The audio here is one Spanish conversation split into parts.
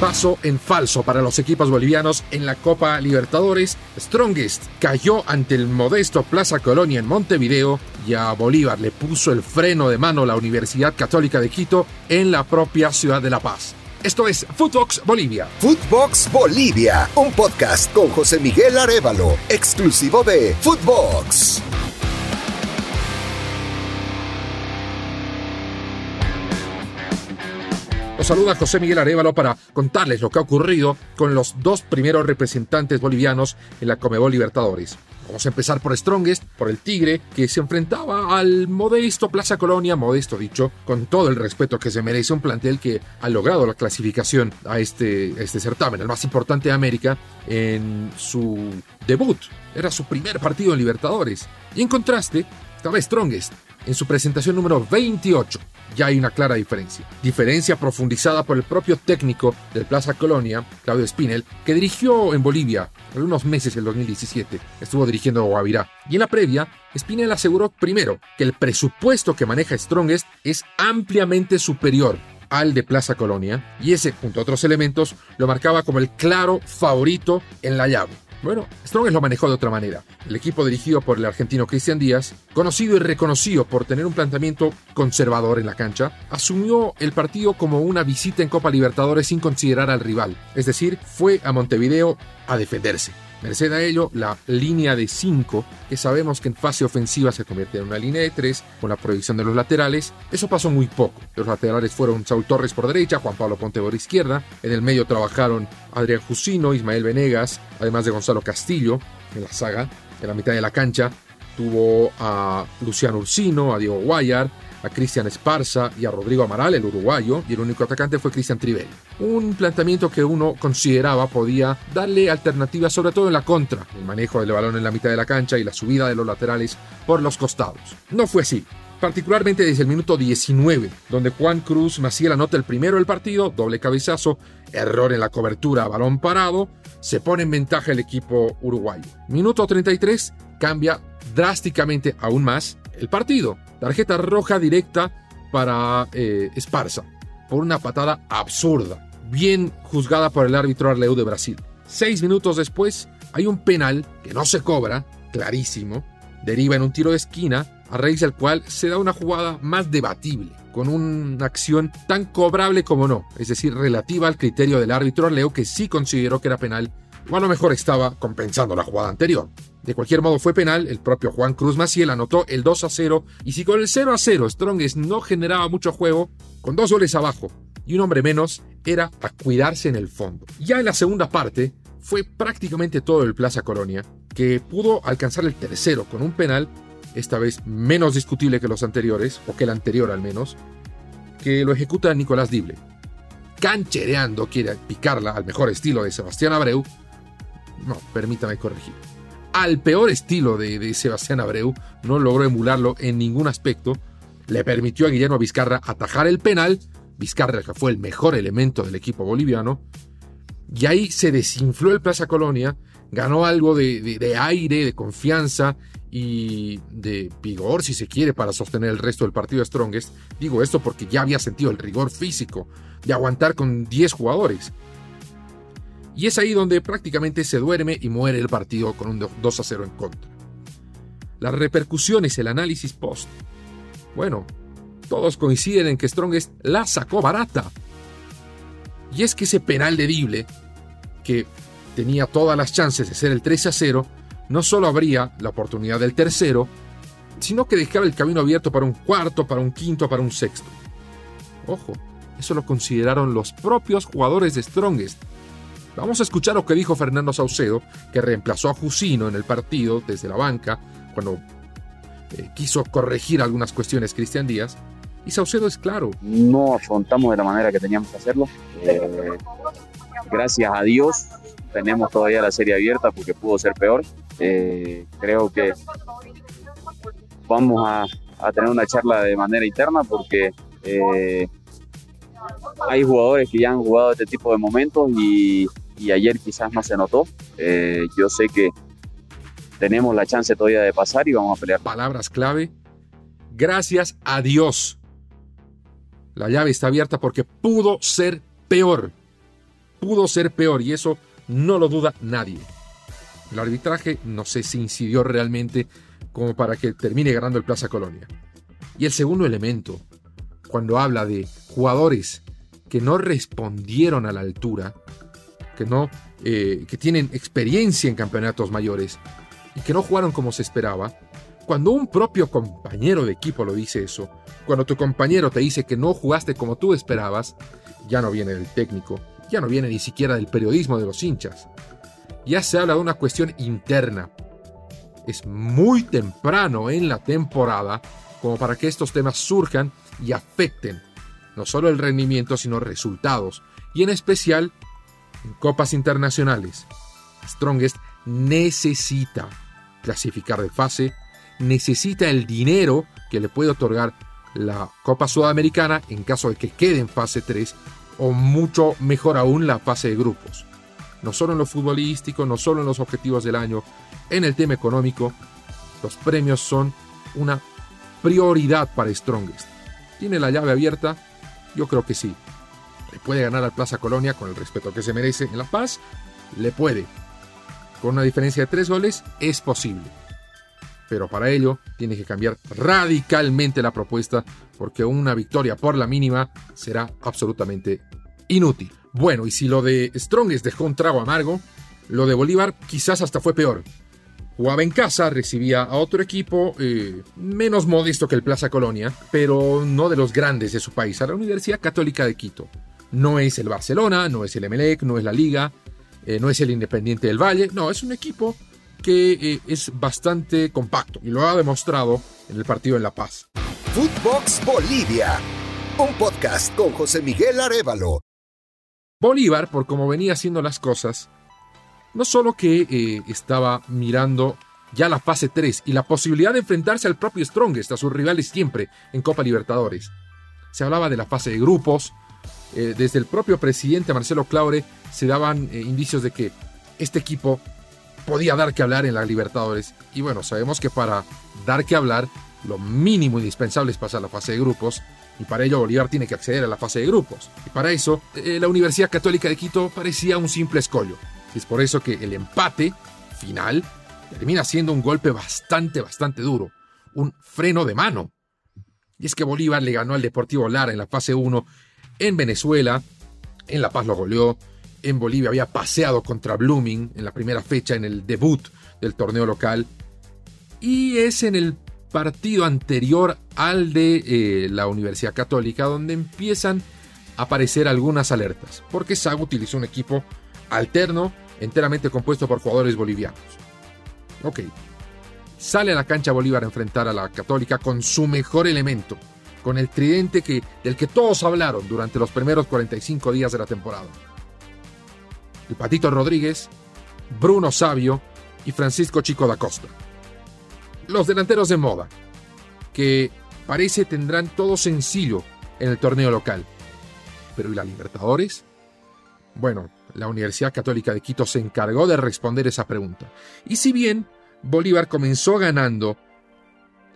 Paso en falso para los equipos bolivianos en la Copa Libertadores. Strongest cayó ante el modesto Plaza Colonia en Montevideo y a Bolívar le puso el freno de mano la Universidad Católica de Quito en la propia ciudad de La Paz. Esto es Footbox Bolivia. Footbox Bolivia, un podcast con José Miguel Arevalo, exclusivo de Footbox. Los saluda José Miguel Arevalo para contarles lo que ha ocurrido con los dos primeros representantes bolivianos en la Comebol Libertadores. Vamos a empezar por Strongest, por el Tigre, que se enfrentaba al modesto Plaza Colonia, modesto dicho, con todo el respeto que se merece un plantel que ha logrado la clasificación a este, este certamen, el más importante de América, en su debut. Era su primer partido en Libertadores. Y en contraste, estaba Strongest, en su presentación número 28 ya hay una clara diferencia. Diferencia profundizada por el propio técnico del Plaza Colonia, Claudio Spinel, que dirigió en Bolivia algunos meses en 2017. Estuvo dirigiendo Guavirá. Y en la previa, Spinel aseguró primero que el presupuesto que maneja Strongest es ampliamente superior al de Plaza Colonia, y ese, junto a otros elementos, lo marcaba como el claro favorito en la llave. Bueno, Strongest lo manejó de otra manera. El equipo dirigido por el argentino Cristian Díaz, conocido y reconocido por tener un planteamiento conservador en la cancha, asumió el partido como una visita en Copa Libertadores sin considerar al rival. Es decir, fue a Montevideo a defenderse. Merced a ello, la línea de 5, que sabemos que en fase ofensiva se convierte en una línea de 3 con la proyección de los laterales, eso pasó muy poco. Los laterales fueron Saúl Torres por derecha, Juan Pablo Ponte por izquierda, en el medio trabajaron Adrián Jusino, Ismael Venegas, además de Gonzalo Castillo en la saga, en la mitad de la cancha tuvo a Luciano Ursino, a Diego Guayar, a Cristian Esparza y a Rodrigo Amaral, el uruguayo, y el único atacante fue Cristian Trivelli. Un planteamiento que uno consideraba podía darle alternativas, sobre todo en la contra, el manejo del balón en la mitad de la cancha y la subida de los laterales por los costados. No fue así. Particularmente desde el minuto 19, donde Juan Cruz Maciel anota el primero del partido, doble cabezazo, error en la cobertura, balón parado, se pone en ventaja el equipo uruguayo. Minuto 33, cambia drásticamente aún más el partido. Tarjeta roja directa para eh, Esparza por una patada absurda, bien juzgada por el árbitro Arleu de Brasil. Seis minutos después hay un penal que no se cobra, clarísimo, deriva en un tiro de esquina, a raíz del cual se da una jugada más debatible, con una acción tan cobrable como no, es decir, relativa al criterio del árbitro Arleu que sí consideró que era penal, o a lo mejor estaba compensando la jugada anterior. De cualquier modo fue penal, el propio Juan Cruz Maciel anotó el 2 a 0 y si con el 0 a 0 Strongest no generaba mucho juego, con dos goles abajo y un hombre menos, era a cuidarse en el fondo. Ya en la segunda parte fue prácticamente todo el Plaza Colonia, que pudo alcanzar el tercero con un penal, esta vez menos discutible que los anteriores, o que el anterior al menos, que lo ejecuta Nicolás Dible. Canchereando quiere picarla al mejor estilo de Sebastián Abreu. No, permítame corregir al peor estilo de, Sebastián Abreu, no logró emularlo en ningún aspecto, le permitió a Guillermo Vizcarra atajar el penal, Vizcarra que fue el mejor elemento del equipo boliviano, y ahí se desinfló el Plaza Colonia, ganó algo de, aire, de confianza y de vigor, si se quiere, para sostener el resto del partido Strongest. Digo esto porque ya había sentido el rigor físico de aguantar con 10 jugadores. Y es ahí donde prácticamente se duerme y muere el partido con un 2 a 0 en contra. Las repercusiones, el análisis post. Bueno, todos coinciden en que Strongest la sacó barata. Y es que ese penal de Dible, que tenía todas las chances de ser el 3 a 0, no solo habría la oportunidad del tercero, sino que dejaba el camino abierto para un cuarto, para un quinto, para un sexto. Ojo, eso lo consideraron los propios jugadores de Strongest, Vamos a escuchar lo que dijo Fernando Saucedo, que reemplazó a Jusino en el partido desde la banca, cuando eh, quiso corregir algunas cuestiones Cristian Díaz. Y Saucedo es claro. No afrontamos de la manera que teníamos que hacerlo. Eh, gracias a Dios tenemos todavía la serie abierta porque pudo ser peor. Eh, creo que vamos a, a, tener una charla de manera interna porque hay jugadores que ya han jugado este tipo de momentos y y ayer quizás no se notó. Eh, yo sé que tenemos la chance todavía de pasar y vamos a pelear. Palabras clave. Gracias a Dios. La llave está abierta porque pudo ser peor. pudo ser peor y eso no lo duda nadie. El arbitraje no sé si incidió realmente como para que termine ganando el Plaza Colonia. Y el segundo elemento, cuando habla de jugadores que no respondieron a la altura, que no, eh, que tienen experiencia en campeonatos mayores y que no jugaron como se esperaba, cuando un propio compañero de equipo lo dice eso, cuando tu compañero te dice que no jugaste como tú esperabas, ya no viene del técnico, ya no viene ni siquiera del periodismo de los hinchas. Ya se habla de una cuestión interna. Es muy temprano en la temporada como para que estos temas surjan y afecten no solo el rendimiento, sino resultados, y en especial en copas internacionales. Strongest necesita clasificar de fase, necesita el dinero que le puede otorgar la Copa Sudamericana en caso de que quede en fase 3 o mucho mejor aún la fase de grupos. No solo en lo futbolístico, no solo en los objetivos del año, en el tema económico, los premios son una prioridad para Strongest. ¿Tiene la llave abierta? Yo creo que sí. ¿Le puede ganar al Plaza Colonia con el respeto que se merece en La Paz? Le puede. Con una diferencia de tres goles es posible. Pero para ello tiene que cambiar radicalmente la propuesta porque una victoria por la mínima será absolutamente inútil. Bueno, y si lo de Strongest dejó un trago amargo, lo de Bolívar quizás hasta fue peor. Jugaba en casa, recibía a otro equipo eh, menos modesto que el Plaza Colonia, pero no de los grandes de su país, a la Universidad Católica de Quito. No es el Barcelona, no es el Emelec, no es la Liga, eh, no es el Independiente del Valle, no, es un equipo que eh, es bastante compacto y lo ha demostrado en el partido en La Paz. Footbox Bolivia, un podcast con José Miguel Arevalo. Bolívar, por cómo venía haciendo las cosas, no solo que eh, estaba mirando ya la fase 3 y la posibilidad de enfrentarse al propio Strongest, a sus rivales siempre en Copa Libertadores. Se hablaba de la fase de grupos, eh, desde el propio presidente Marcelo Claure se daban eh, indicios de que este equipo podía dar que hablar en la Libertadores. Y bueno, sabemos que para dar que hablar, lo mínimo indispensable es pasar la fase de grupos. Y para ello Bolívar tiene que acceder a la fase de grupos. Y para eso, la Universidad Católica de Quito parecía un simple escollo. Es por eso que el empate final termina siendo un golpe bastante, bastante duro, un freno de mano. Y es que Bolívar le ganó al Deportivo Lara en la fase 1 en Venezuela, en La Paz lo goleó, en Bolivia había paseado contra Blooming en la primera fecha en el debut del torneo local, y es en el partido anterior al de eh, la Universidad Católica donde empiezan a aparecer algunas alertas, porque Sago utilizó un equipo alterno, enteramente compuesto por jugadores bolivianos. Ok. Sale a la cancha Bolívar a enfrentar a la Católica con su mejor elemento, con el tridente que, del que todos hablaron durante los primeros 45 días de la temporada. El Patito Rodríguez, Bruno Sabio y Francisco Chico da Costa. Los delanteros de moda, que parece tendrán todo sencillo en el torneo local. Pero ¿y la Libertadores? Bueno, la Universidad Católica de Quito se encargó de responder esa pregunta. Y si bien Bolívar comenzó ganando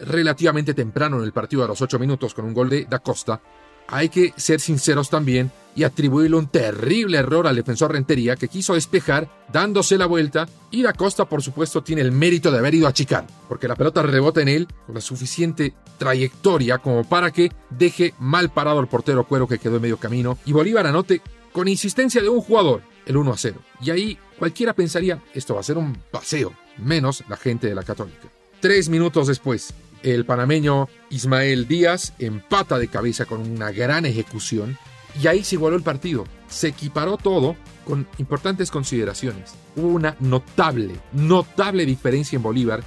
relativamente temprano en el partido a los 8 minutos con un gol de Da Costa, hay que ser sinceros también y atribuirle un terrible error al defensor Rentería que quiso despejar dándose la vuelta y Da Costa por supuesto tiene el mérito de haber ido a achicar porque la pelota rebota en él con la suficiente trayectoria como para que deje mal parado el portero Cuero que quedó en medio camino y Bolívar anote con insistencia de un jugador, el 1 a 0. Y ahí cualquiera pensaría, esto va a ser un paseo, menos la gente de la Católica. Tres minutos después, el panameño Ismael Díaz empata de cabeza con una gran ejecución y ahí se igualó el partido. Se equiparó todo con importantes consideraciones. Hubo una notable, notable diferencia en Bolívar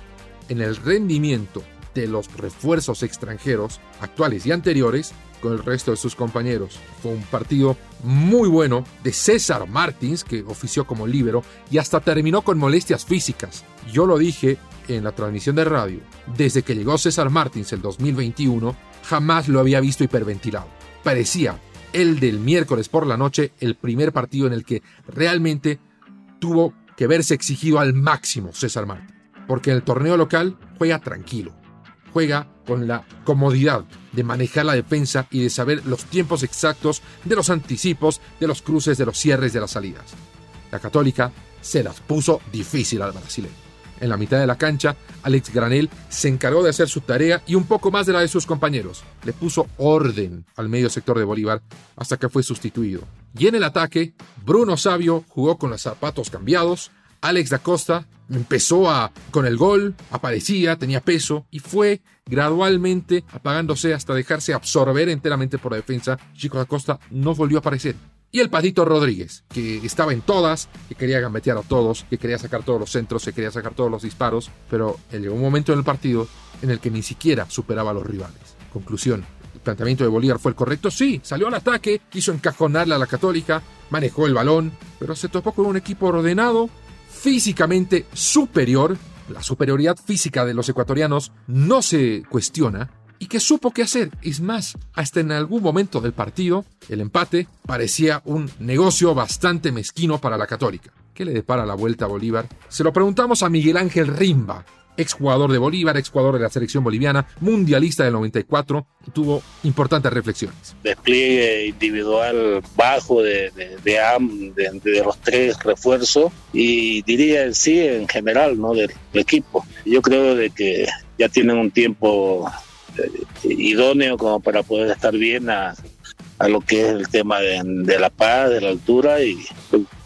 en el rendimiento de los refuerzos extranjeros actuales y anteriores con el resto de sus compañeros. Fue un partido muy bueno de César Martins, que ofició como líbero y hasta terminó con molestias físicas. Yo lo dije en la transmisión de radio. Desde que llegó César Martins el 2021, jamás lo había visto hiperventilado. Parecía el del miércoles por la noche el primer partido en el que realmente tuvo que verse exigido al máximo César Martins. Porque en el torneo local juega tranquilo, juega con la comodidad de manejar la defensa y de saber los tiempos exactos de los anticipos, de los cruces, de los cierres, de las salidas. La católica se las puso difícil al brasileño. En la mitad de la cancha, Alex Granel se encargó de hacer su tarea y un poco más de la de sus compañeros. Le puso orden al medio sector de Bolívar hasta que fue sustituido. Y en el ataque, Bruno Sabio jugó con los zapatos cambiados, Alex da Costa empezó a, con el gol, aparecía, tenía peso y fue gradualmente apagándose hasta dejarse absorber enteramente por la defensa. Chico da Costa no volvió a aparecer. Y el Patito Rodríguez, que estaba en todas, que quería gambetear a todos, que quería sacar todos los centros, que quería sacar todos los disparos, pero llegó un momento en el partido en el que ni siquiera superaba a los rivales. Conclusión, ¿el planteamiento de Bolívar fue el correcto? Sí, salió al ataque, quiso encajonarle a la Católica, manejó el balón, pero se topó con un equipo ordenado, físicamente superior, la superioridad física de los ecuatorianos no se cuestiona, y que supo qué hacer. Es más, hasta en algún momento del partido, el empate parecía un negocio bastante mezquino para la Católica. ¿Qué le depara la vuelta a Bolívar? Se lo preguntamos a Miguel Ángel Rimba, exjugador de Bolívar, exjugador de la selección boliviana, mundialista del 94, tuvo importantes reflexiones. Despliegue individual bajo de, de, los tres refuerzos y diría en sí en general ¿no? del, equipo. Yo creo de que ya tienen un tiempo idóneo como para poder estar bien a, a lo que es el tema de, la paz, de la altura y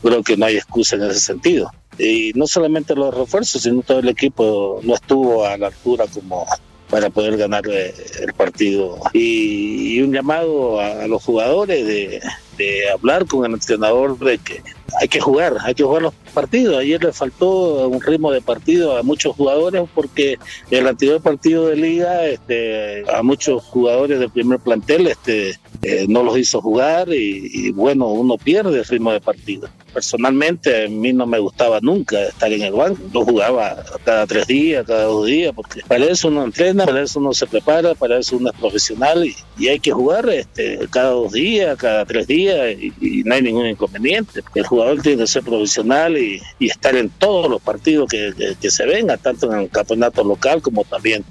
creo que no hay excusa en ese sentido y no solamente los refuerzos, sino todo el equipo no estuvo a la altura como para poder ganar eh, el partido. Y, un llamado a, los jugadores de, de, hablar con el entrenador de que hay que jugar, hay que jugar los partidos. Ayer le faltó un ritmo de partido a muchos jugadores porque el anterior partido de liga este, a muchos jugadores del primer plantel este, eh, no los hizo jugar y, y bueno, uno pierde el ritmo de partido personalmente a mí no me gustaba nunca estar en el banco. Yo jugaba cada tres días, cada dos días, porque para eso uno entrena, para eso uno se prepara, para eso uno es profesional y, hay que jugar este, cada dos días, cada tres días y, no hay ningún inconveniente. El jugador tiene que ser profesional y, estar en todos los partidos que, que se vengan, tanto en el campeonato local como también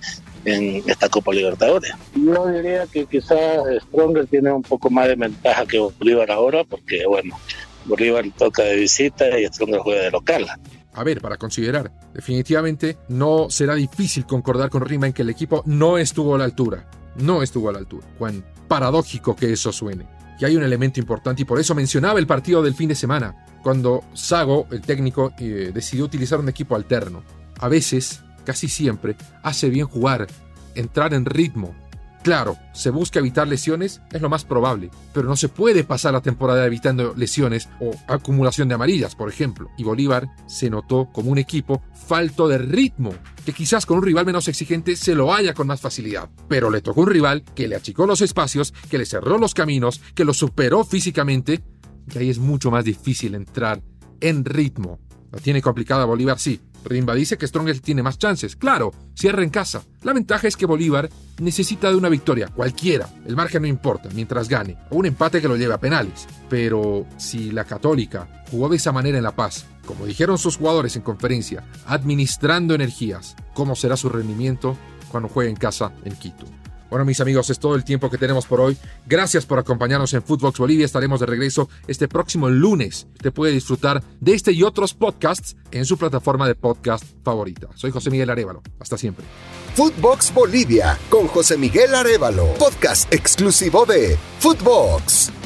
en esta Copa Libertadores. Yo diría que quizás Stronger tiene un poco más de ventaja que Bolívar ahora, porque bueno, Bolívar toca de visita y Stronger juega de local. A ver, para considerar, definitivamente no será difícil concordar con Rima en que el equipo no estuvo a la altura. No estuvo a la altura. Cuán paradójico que eso suene. Y hay un elemento importante y por eso mencionaba el partido del fin de semana, cuando Sago, el técnico, eh, decidió utilizar un equipo alterno. A veces, casi siempre, hace bien jugar, entrar en ritmo, Claro, se busca evitar lesiones, es lo más probable, pero no se puede pasar la temporada evitando lesiones o acumulación de amarillas, por ejemplo. Y Bolívar se notó como un equipo falto de ritmo, que quizás con un rival menos exigente se lo haya con más facilidad, pero le tocó un rival que le achicó los espacios, que le cerró los caminos, que lo superó físicamente, y ahí es mucho más difícil entrar en ritmo. La tiene complicada Bolívar, sí, Rimba dice que Strongest tiene más chances. Claro, cierra en casa. La ventaja es que Bolívar necesita de una victoria, cualquiera. El margen no importa, mientras gane. O un empate que lo lleve a penales. Pero si la Católica jugó de esa manera en La Paz, como dijeron sus jugadores en conferencia, administrando energías, ¿cómo será su rendimiento cuando juegue en casa en Quito? Bueno, mis amigos, es todo el tiempo que tenemos por hoy. Gracias por acompañarnos en Footbox Bolivia. Estaremos de regreso este próximo lunes. Usted puede disfrutar de este y otros podcasts en su plataforma de podcast favorita. Soy José Miguel Arevalo. Hasta siempre. Footbox Bolivia con José Miguel Arevalo. Podcast exclusivo de Footbox.